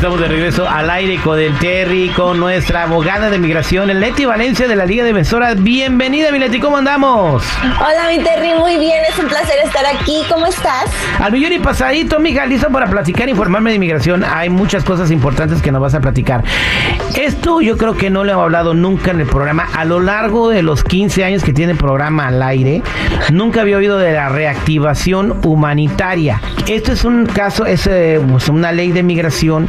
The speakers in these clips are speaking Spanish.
Estamos de regreso al aire con el Terry, con nuestra abogada de migración, Leti Valencia de la Liga Defensora. Bienvenida, mi Leti, ¿cómo andamos? Hola, mi Terry, muy bien, es un placer estar aquí. ¿Cómo estás? Al millón y pasadito, mija, listo para platicar, informarme de inmigración. Hay muchas cosas importantes que nos vas a platicar. Esto yo creo que no le he hablado nunca en el programa. A lo largo de los 15 años que tiene el programa al aire, nunca había oído de la reactivación humanitaria. Esto es un caso, es eh, pues, una ley de migración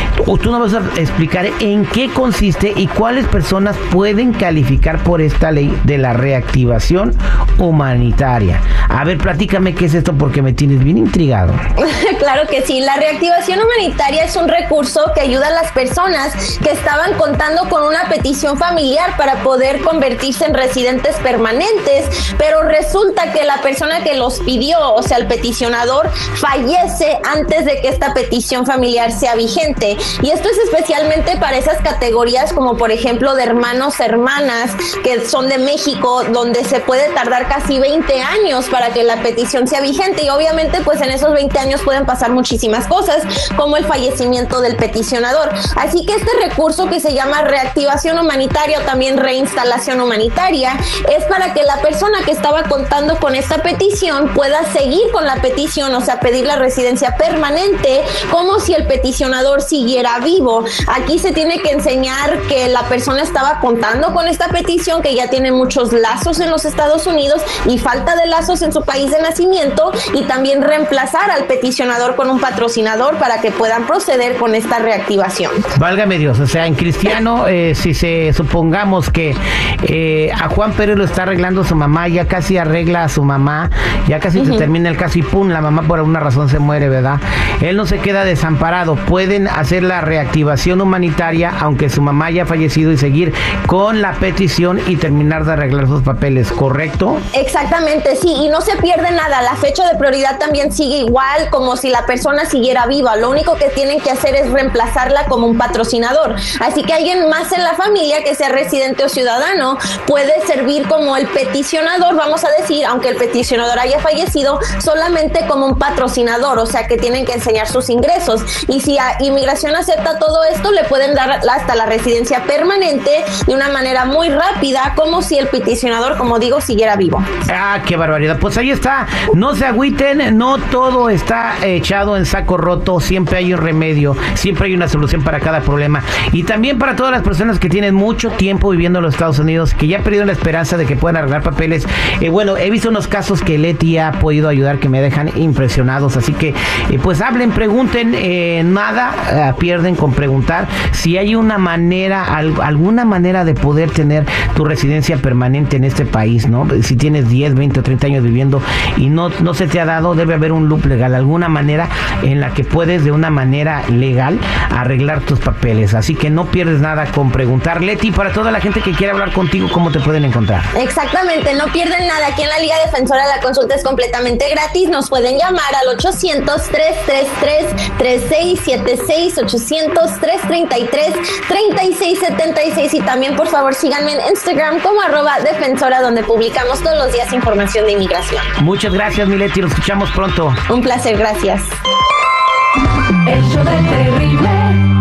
Tú nos vas a explicar en qué consiste y cuáles personas pueden calificar por esta ley de la reactivación humanitaria. A ver, platícame qué es esto porque me tienes bien intrigado. claro que sí, la reactivación humanitaria es un recurso que ayuda a las personas que estaban contando con una petición familiar para poder convertirse en residentes permanentes, pero resulta que la persona que los pidió, o sea, el peticionador, fallece antes de que esta petición familiar sea vigente. Y esto es especialmente para esas categorías como por ejemplo de hermanos, hermanas, que son de México, donde se puede tardar casi 20 años para que la petición sea vigente. Y obviamente pues en esos 20 años pueden pasar muchísimas cosas, como el fallecimiento del peticionador. Así que este recurso que se llama reactivación humanitaria o también reinstalación humanitaria es para que la persona que estaba contando con esta petición pueda seguir con la petición, o sea, pedir la residencia permanente, como si el peticionador siguiera vivo. Aquí se tiene que enseñar que la persona estaba contando con esta petición, que ya tiene muchos lazos en los Estados Unidos y falta de lazos en su país de nacimiento y también reemplazar al peticionador con un patrocinador para que puedan proceder con esta reactivación. Válgame Dios, o sea, en cristiano, eh, si se supongamos que eh, a Juan Pérez lo está arreglando su mamá, ya casi arregla a su mamá, ya casi se termina el caso y pum, la mamá por alguna razón se muere, ¿verdad? Él no se queda desamparado, pueden hacer la reactivación humanitaria aunque su mamá haya fallecido y seguir con la petición y terminar de arreglar sus papeles, ¿correcto? Exactamente, sí, y no se pierde nada, la fecha de prioridad también sigue igual como si la persona siguiera viva, lo único que tienen que hacer es reemplazarla como un patrocinador, así que alguien más en la familia que sea residente o ciudadano puede servir como el peticionador, vamos a decir, aunque el peticionador haya fallecido, solamente como un patrocinador, o sea que tienen que enseñar sus ingresos, y si a inmigración acepta todo esto, le pueden dar hasta la residencia permanente de una manera muy rápida, como si el peticionador, como digo, siguiera vivo. Ah, qué barbaridad. Pues ahí está. No se agüiten, no todo está echado en saco roto. Siempre hay un remedio, siempre hay una solución para cada problema. Y también para todas las personas que tienen mucho tiempo viviendo en los Estados Unidos, que ya perdido la esperanza de que puedan arreglar papeles. Eh, bueno, he visto unos casos que Leti ha podido ayudar que me dejan impresionados. Así que, eh, pues hablen, pregunten, eh, nada pierden con preguntar si hay una manera, alguna manera de poder tener tu residencia permanente en este país, ¿no? Si tienes 10, 20 o 30 años viviendo y no, no se te ha dado, debe haber un loop legal, alguna manera en la que puedes de una manera legal arreglar tus papeles. Así que no pierdes nada con preguntar. Leti, para toda la gente que quiere hablar contigo, ¿cómo te pueden encontrar? Exactamente, no pierden nada. Aquí en la Liga Defensora la consulta es completamente gratis. Nos pueden llamar al 800-333-3676, 800-333-3676 y también por favor síganme en Instagram como arroba defensora donde publicamos todos los días información de inmigración. Muchas gracias Mileti, lo escuchamos pronto. Un placer, gracias. El show terrible.